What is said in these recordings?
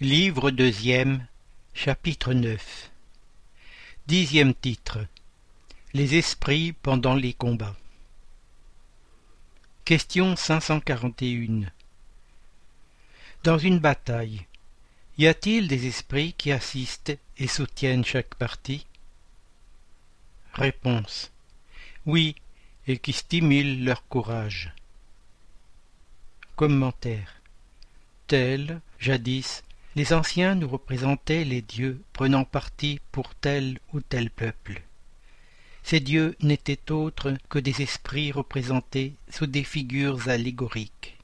Livre deuxième, chapitre neuf. Dixième titre. Les esprits pendant les combats. Question 541 Dans une bataille, y a-t-il des esprits qui assistent et soutiennent chaque partie? Réponse. Oui, et qui stimulent leur courage. Commentaire. Tel, jadis, les anciens nous représentaient les dieux prenant parti pour tel ou tel peuple. Ces dieux n'étaient autres que des esprits représentés sous des figures allégoriques.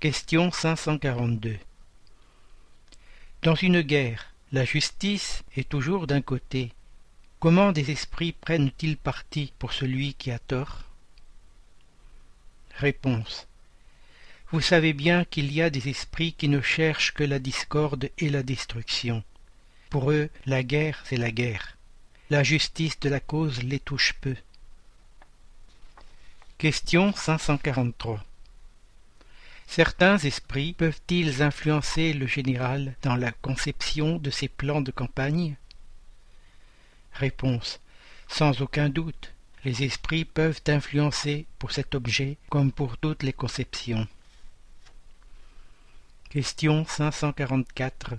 Question 542 Dans une guerre, la justice est toujours d'un côté. Comment des esprits prennent-ils parti pour celui qui a tort? Réponse vous savez bien qu'il y a des esprits qui ne cherchent que la discorde et la destruction. Pour eux, la guerre, c'est la guerre. La justice de la cause les touche peu. Question 543 Certains esprits peuvent-ils influencer le général dans la conception de ses plans de campagne? Réponse Sans aucun doute, les esprits peuvent influencer pour cet objet comme pour toutes les conceptions. Question 544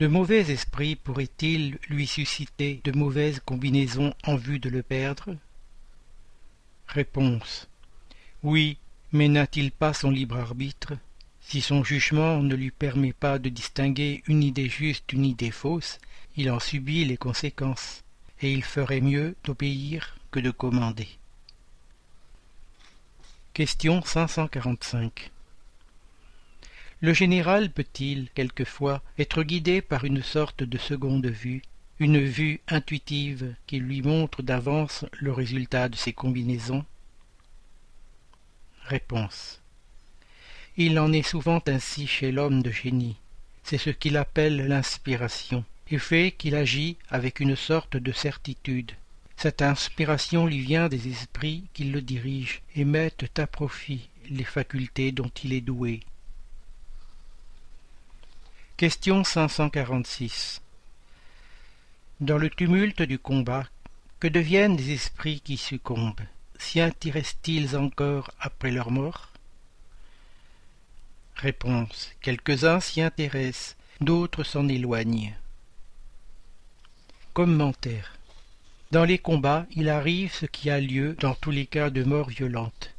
De mauvais esprits pourraient-ils lui susciter de mauvaises combinaisons en vue de le perdre? Réponse. Oui, mais n'a-t-il pas son libre arbitre? Si son jugement ne lui permet pas de distinguer une idée juste d'une idée fausse, il en subit les conséquences, et il ferait mieux d'obéir que de commander. Question 545 le général peut-il, quelquefois, être guidé par une sorte de seconde vue, une vue intuitive qui lui montre d'avance le résultat de ses combinaisons? Réponse. Il en est souvent ainsi chez l'homme de génie. C'est ce qu'il appelle l'inspiration, et fait qu'il agit avec une sorte de certitude. Cette inspiration lui vient des esprits qui le dirigent et mettent à profit les facultés dont il est doué. Question 546 Dans le tumulte du combat, que deviennent les esprits qui succombent? S'y intéressent-ils encore après leur mort? Réponse. Quelques-uns s'y intéressent, d'autres s'en éloignent. Commentaire. Dans les combats, il arrive ce qui a lieu dans tous les cas de mort violente.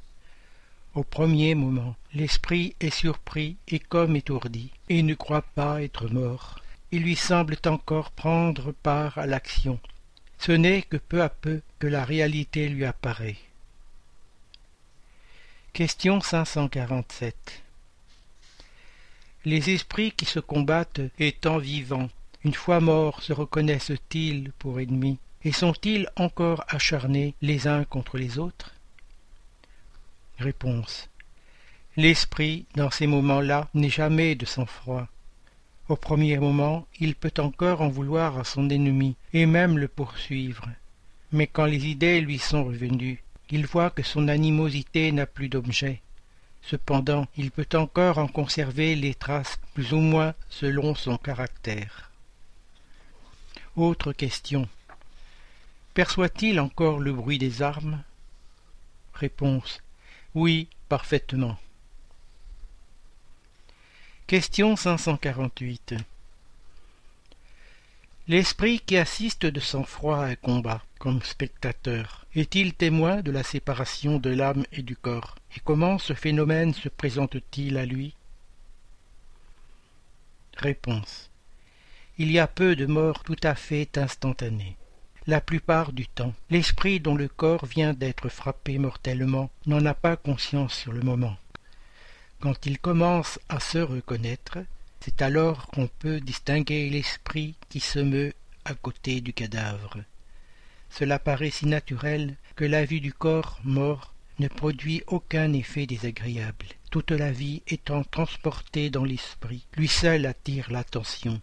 Au premier moment, l'esprit est surpris et comme étourdi, et ne croit pas être mort. Il lui semble encore prendre part à l'action. Ce n'est que peu à peu que la réalité lui apparaît. Question 547 Les esprits qui se combattent étant vivants, une fois morts, se reconnaissent-ils pour ennemis, et sont-ils encore acharnés les uns contre les autres? Réponse. L'esprit, dans ces moments-là, n'est jamais de sang-froid. Au premier moment, il peut encore en vouloir à son ennemi, et même le poursuivre. Mais quand les idées lui sont revenues, il voit que son animosité n'a plus d'objet. Cependant, il peut encore en conserver les traces plus ou moins selon son caractère. Autre question. Perçoit-il encore le bruit des armes? Réponse. Oui, parfaitement. Question 548 L'esprit qui assiste de sang-froid à un combat, comme spectateur, est-il témoin de la séparation de l'âme et du corps? Et comment ce phénomène se présente-t-il à lui? Réponse Il y a peu de morts tout à fait instantanées. La plupart du temps, l'esprit dont le corps vient d'être frappé mortellement n'en a pas conscience sur le moment. Quand il commence à se reconnaître, c'est alors qu'on peut distinguer l'esprit qui se meut à côté du cadavre. Cela paraît si naturel que la vue du corps mort ne produit aucun effet désagréable. Toute la vie étant transportée dans l'esprit, lui seul attire l'attention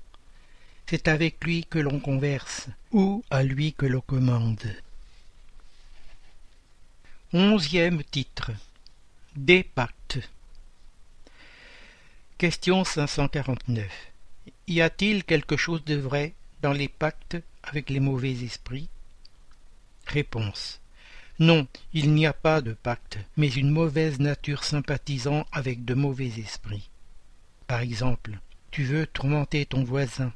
c'est avec lui que l'on converse, ou à lui que l'on commande. Onzième titre. Des pactes. Question 549. Y a-t-il quelque chose de vrai dans les pactes avec les mauvais esprits? Réponse. Non, il n'y a pas de pacte, mais une mauvaise nature sympathisant avec de mauvais esprits. Par exemple, tu veux tourmenter ton voisin,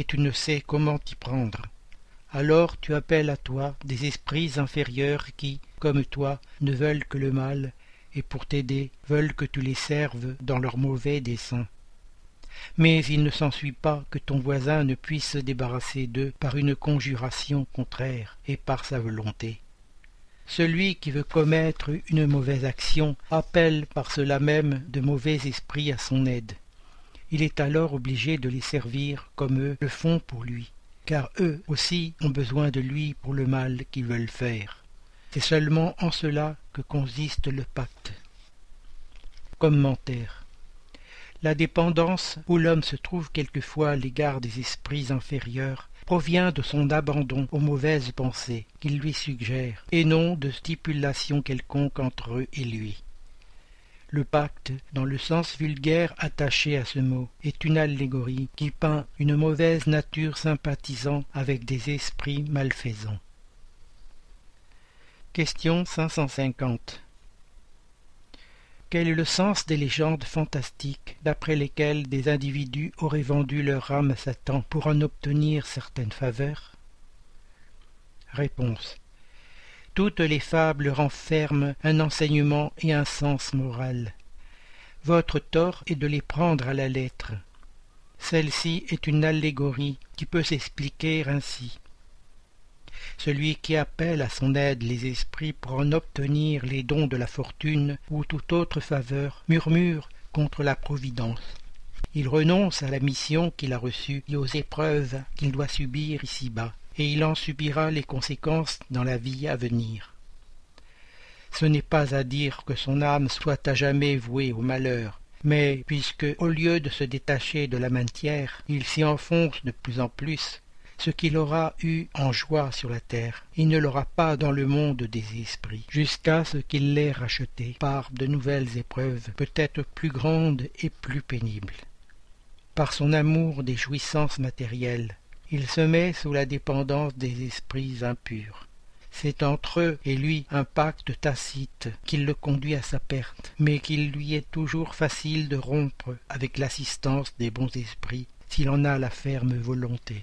et tu ne sais comment t'y prendre. Alors tu appelles à toi des esprits inférieurs qui, comme toi, ne veulent que le mal, et pour t'aider veulent que tu les serves dans leurs mauvais desseins. Mais il ne s'ensuit pas que ton voisin ne puisse se débarrasser d'eux par une conjuration contraire et par sa volonté. Celui qui veut commettre une mauvaise action appelle par cela même de mauvais esprits à son aide. Il est alors obligé de les servir comme eux le font pour lui, car eux aussi ont besoin de lui pour le mal qu'ils veulent faire. C'est seulement en cela que consiste le pacte. Commentaire. La dépendance où l'homme se trouve quelquefois à l'égard des esprits inférieurs provient de son abandon aux mauvaises pensées qu'il lui suggère, et non de stipulation quelconque entre eux et lui. Le pacte, dans le sens vulgaire attaché à ce mot, est une allégorie qui peint une mauvaise nature sympathisant avec des esprits malfaisants. Question 550 quel est le sens des légendes fantastiques d'après lesquelles des individus auraient vendu leur âme à Satan pour en obtenir certaines faveurs? Réponse. Toutes les fables renferment un enseignement et un sens moral. Votre tort est de les prendre à la lettre. Celle-ci est une allégorie qui peut s'expliquer ainsi. Celui qui appelle à son aide les esprits pour en obtenir les dons de la fortune ou toute autre faveur murmure contre la providence. Il renonce à la mission qu'il a reçue et aux épreuves qu'il doit subir ici-bas, et il en subira les conséquences dans la vie à venir. Ce n'est pas à dire que son âme soit à jamais vouée au malheur, mais puisque, au lieu de se détacher de la matière, il s'y enfonce de plus en plus, ce qu'il aura eu en joie sur la terre, il ne l'aura pas dans le monde des esprits, jusqu'à ce qu'il l'ait racheté par de nouvelles épreuves, peut-être plus grandes et plus pénibles. Par son amour des jouissances matérielles, il se met sous la dépendance des esprits impurs. C'est entre eux et lui un pacte tacite qui le conduit à sa perte, mais qu'il lui est toujours facile de rompre avec l'assistance des bons esprits s'il en a la ferme volonté.